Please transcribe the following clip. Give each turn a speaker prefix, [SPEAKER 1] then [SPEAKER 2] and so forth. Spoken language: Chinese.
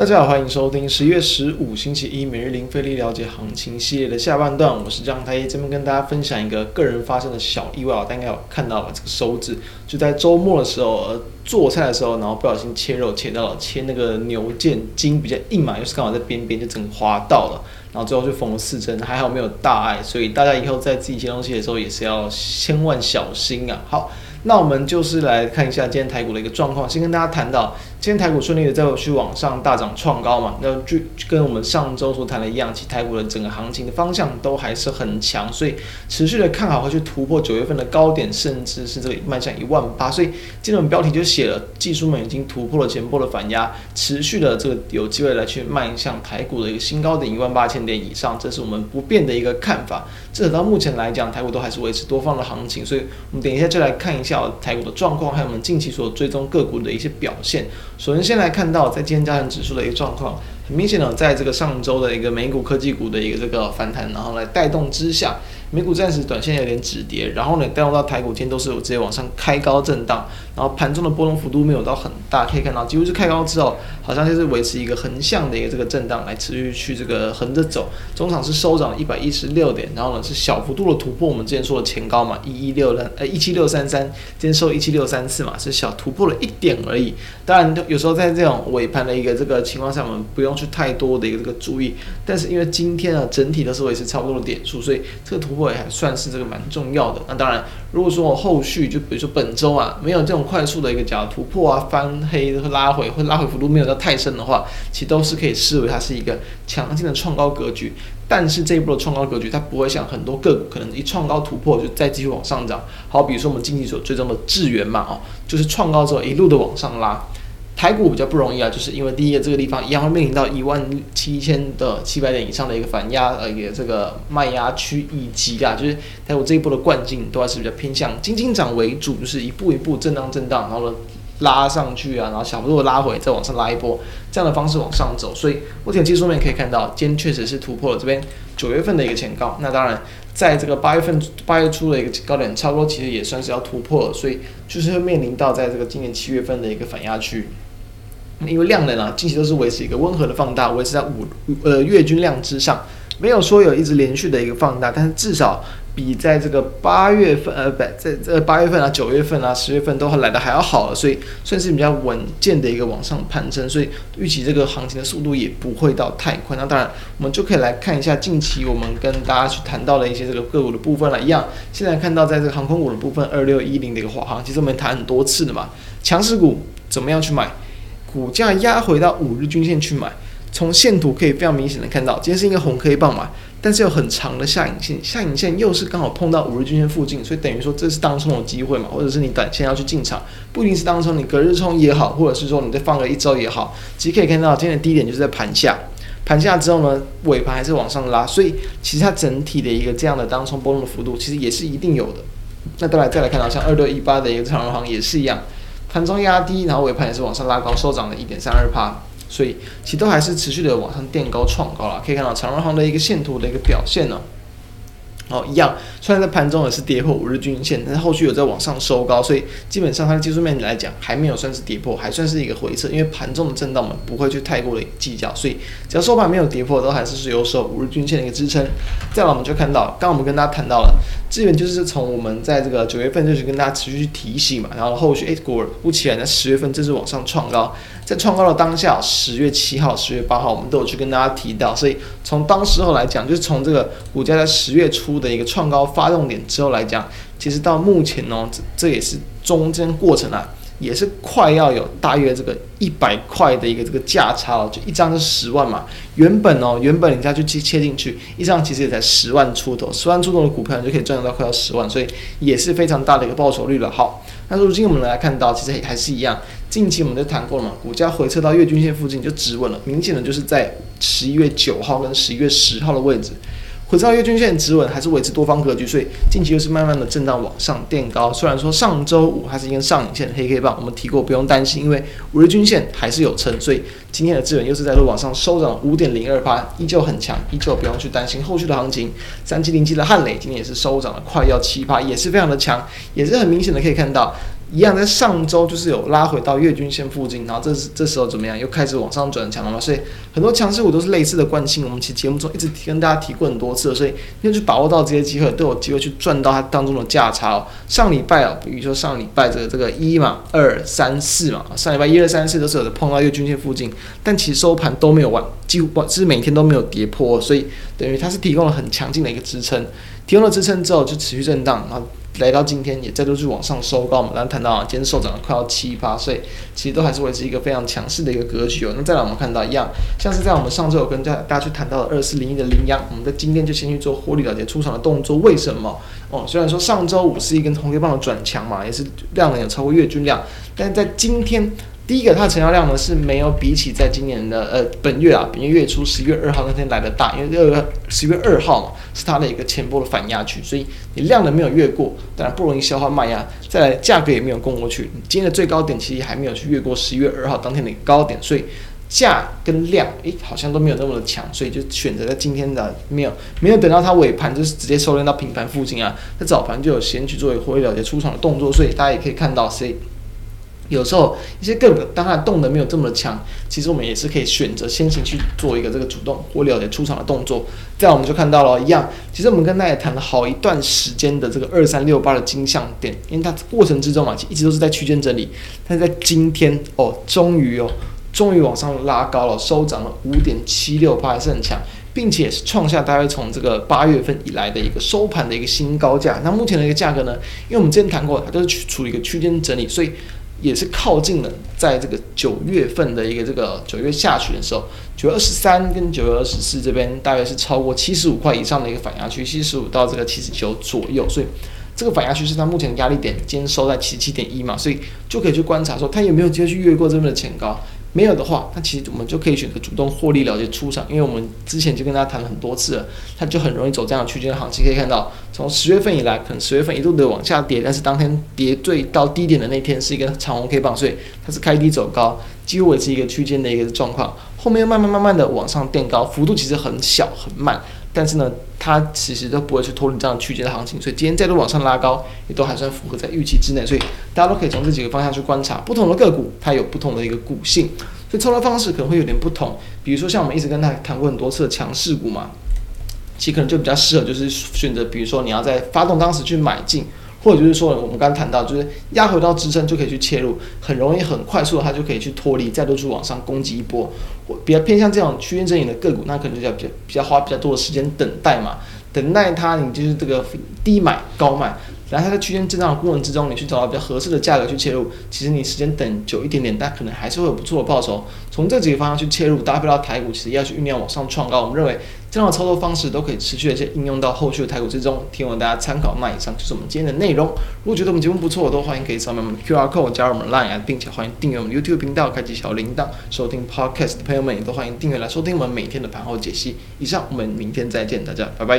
[SPEAKER 1] 大家好，欢迎收听十一月十五星期一每日零费力了解行情系列的下半段，我是张太一，这边跟大家分享一个个人发生的小意外，大家应该有看到了这个手指，就在周末的时候，呃，做菜的时候，然后不小心切肉切到了，切那个牛腱筋比较硬嘛，又是刚好在边边就整个划到了，然后最后就缝了四针，还好没有大碍，所以大家以后在自己切东西的时候也是要千万小心啊。好。那我们就是来看一下今天台股的一个状况。先跟大家谈到，今天台股顺利的再去往上大涨创高嘛，那就跟我们上周所谈的一样，其实台股的整个行情的方向都还是很强，所以持续的看好会去突破九月份的高点，甚至是这个迈向一万八。所以今天我们标题就写了，技术面已经突破了前波的反压，持续的这个有机会来去迈向台股的一个新高点一万八千点以上，这是我们不变的一个看法。至少到目前来讲，台股都还是维持多方的行情，所以我们等一下就来看一下。台股的状况，还有我们近期所追踪个股的一些表现。首先，先来看到在今天加权指数的一个状况，很明显的，在这个上周的一个美股科技股的一个这个反弹，然后来带动之下。美股暂时短线有点止跌，然后呢，带动到台股今天都是有直接往上开高震荡，然后盘中的波动幅度没有到很大，可以看到几乎是开高之后，好像就是维持一个横向的一个这个震荡来持续去这个横着走，中场是收涨了一百一十六点，然后呢是小幅度的突破我们之前说的前高嘛，一一六呃一七六三三，今天收一七六三四嘛，是小突破了一点而已。当然有时候在这种尾盘的一个这个情况下，我们不用去太多的一个这个注意，但是因为今天啊整体都是维持差不多的点数，所以这个突破。也还算是这个蛮重要的。那当然，如果说我后续就比如说本周啊，没有这种快速的一个假突破啊，翻黑和拉回，或拉回幅度没有到太深的话，其实都是可以视为它是一个强劲的创高格局。但是这一波的创高格局，它不会像很多个股可能一创高突破就再继续往上涨。好，比如说我们经济所追踪的智元嘛，哦，就是创高之后一路的往上拉。台股比较不容易啊，就是因为第一个这个地方一样会面临到一万七千的七百点以上的一个反压呃也这个卖压区，以及啊就是台股这一波的惯性都还是比较偏向轻轻涨为主，就是一步一步震荡震荡，然后呢拉上去啊，然后小幅度拉回，再往上拉一波，这样的方式往上走。所以目前技术面可以看到，今天确实是突破了这边九月份的一个前高。那当然，在这个八月份八月初的一个高点，差不多其实也算是要突破了，所以就是会面临到在这个今年七月份的一个反压区。因为量能啊，近期都是维持一个温和的放大，维持在五呃月均量之上，没有说有一直连续的一个放大，但是至少比在这个八月份呃不在这八月份啊九月份啊十月份都来的还要好，所以算是比较稳健的一个往上攀升，所以预期这个行情的速度也不会到太快。那当然，我们就可以来看一下近期我们跟大家去谈到的一些这个个股的部分了。一样，现在看到在这个航空股的部分，二六一零的一个华航，其实我们谈很多次的嘛，强势股怎么样去买？股价压回到五日均线去买，从线图可以非常明显的看到，今天是一个红 K 棒嘛，但是有很长的下影线，下影线又是刚好碰到五日均线附近，所以等于说这是当冲的机会嘛，或者是你短线要去进场，不一定是当冲，你隔日冲也好，或者是说你再放个一周也好，其实可以看到今天的低点就是在盘下，盘下之后呢，尾盘还是往上拉，所以其实它整体的一个这样的当冲波动的幅度，其实也是一定有的。那再来再来看到像二六一八的一个长荣行也是一样。盘中压低，然后尾盘也是往上拉高，收涨了一点三二趴，所以其实都还是持续的往上垫高创高了。可以看到长荣行的一个线图的一个表现呢。哦，一样，虽然在盘中也是跌破五日均线，但是后续有在往上收高，所以基本上它的技术面来讲还没有算是跌破，还算是一个回撤，因为盘中的震荡嘛，不会去太过的计较，所以只要收盘没有跌破，都还是是有守五日均线的一个支撑。再来我们就看到，刚刚我们跟大家谈到了，资源就是从我们在这个九月份就是跟大家持续去提醒嘛，然后后续诶果不其然在十月份正式往上创高。在创高的当下，十月七号、十月八号，我们都有去跟大家提到，所以从当时候来讲，就是从这个股价在十月初的一个创高发动点之后来讲，其实到目前呢，这这也是中间过程啊，也是快要有大约这个一百块的一个这个价差了，就一张是十万嘛，原本哦，原本人家就切切进去，一张其实也才十万出头，十万出头的股票你就可以赚到快要十万，所以也是非常大的一个报酬率了。好。那如今我们来看到，其实也还是一样。近期我们就谈过了嘛，股价回撤到月均线附近就止稳了，明显的就是在十一月九号跟十一月十号的位置。回撤到月均线止稳，还是维持多方格局，所以近期又是慢慢的震荡往上垫高。虽然说上周五还是一根上影线的黑 K 棒，我们提过不用担心，因为五日均线还是有撑，所以今天的资源又是在路往上收涨五点零二趴，依旧很强，依旧不用去担心后续的行情。三七零七的汉磊今天也是收涨了快要七趴，也是非常的强，也是很明显的可以看到。一样在上周就是有拉回到月均线附近，然后这这时候怎么样？又开始往上转强了嘛？所以很多强势股都是类似的惯性。我们其实节目中一直跟大家提过很多次，所以要去把握到这些机会，都有机会去赚到它当中的价差哦。上礼拜哦，比如说上礼拜这个这个一嘛、二、三、四嘛，上礼拜一、二、三、四都是有的碰到月均线附近，但其实收盘都没有完，几乎是每天都没有跌破，所以等于它是提供了很强劲的一个支撑。提供了支撑之后就持续震荡，然后来到今天也再度去往上收高嘛。然后谈到，今天收涨了快要七八，所以其实都还是维持一个非常强势的一个格局哦。那再来我们看到一样，像是在我们上周有跟大大家去谈到的二四零一的羚羊，我们在今天就先去做获利了结出场的动作。为什么？哦，虽然说上周五是一根红 K 棒的转强嘛，也是量能有超过月均量，但是在今天。第一个，它的成交量呢是没有比起在今年的呃本月啊，本月月初十一月二号那天来的大，因为这个十月二号嘛是它的一个前波的反压区，所以你量能没有越过，当然不容易消化卖压，再来价格也没有攻过去，今天的最高点其实还没有去越过十一月二号当天的高点，所以价跟量诶好像都没有那么的强，所以就选择在今天的没有没有等到它尾盘就是直接收敛到平盘附近啊，在早盘就有先去做一个获利了结出场的动作，所以大家也可以看到，所以。有时候一些个股当它动能没有这么强，其实我们也是可以选择先行去做一个这个主动获利了结出场的动作。这样我们就看到了，一样，其实我们跟大家谈了好一段时间的这个二三六八的金像点，因为它过程之中啊，一直都是在区间整理，但是在今天哦，终于哦，终于往上拉高了，收涨了五点七六八，还是很强，并且是创下大概从这个八月份以来的一个收盘的一个新高价。那目前的一个价格呢，因为我们之前谈过，它都是处于一个区间整理，所以。也是靠近了，在这个九月份的一个这个九月下旬的时候，九月二十三跟九月二十四这边大约是超过七十五块以上的一个反压区，七十五到这个七十九左右，所以这个反压区是它目前的压力点，今天收在七十七点一嘛，所以就可以去观察说它有没有机会去越过这边的前高。没有的话，那其实我们就可以选择主动获利了结出场，因为我们之前就跟大家谈了很多次了，它就很容易走这样的区间行情。可以看到，从十月份以来，可能十月份一度的往下跌，但是当天跌最到低点的那天是一个长红 K 棒，所以它是开低走高，几乎也是一个区间的一个状况。后面慢慢慢慢的往上垫高，幅度其实很小很慢。但是呢，它其实都不会去脱离这样区间的行情，所以今天再度往上拉高，也都还算符合在预期之内。所以大家都可以从这几个方向去观察，不同的个股它有不同的一个股性，所以操作方式可能会有点不同。比如说像我们一直跟他谈过很多次的强势股嘛，其实可能就比较适合就是选择，比如说你要在发动当时去买进。或者就是说，我们刚刚谈到，就是压回到支撑就可以去切入，很容易、很快速的，它就可以去脱离，再度去往上攻击一波。我比较偏向这种区间整理的个股，那可能就要比较比较花比较多的时间等待嘛，等待它，你就是这个低买高卖。然后它在区间震荡的过程之中，你去找到比较合适的价格去切入，其实你时间等久一点点，但可能还是会有不错的报酬。从这几个方向去切入，搭配到台股，其实要去酝酿往上创高。我们认为这样的操作方式都可以持续的去应用到后续的台股之中。提供大家参考。那以上就是我们今天的内容。如果觉得我们节目不错，都欢迎可以扫描我们 QR code 加入我们 Line，并且欢迎订阅我们 YouTube 频道，开启小铃铛，收听 Podcast 的朋友们也都欢迎订阅来收听我们每天的盘后解析。以上，我们明天再见，大家拜拜。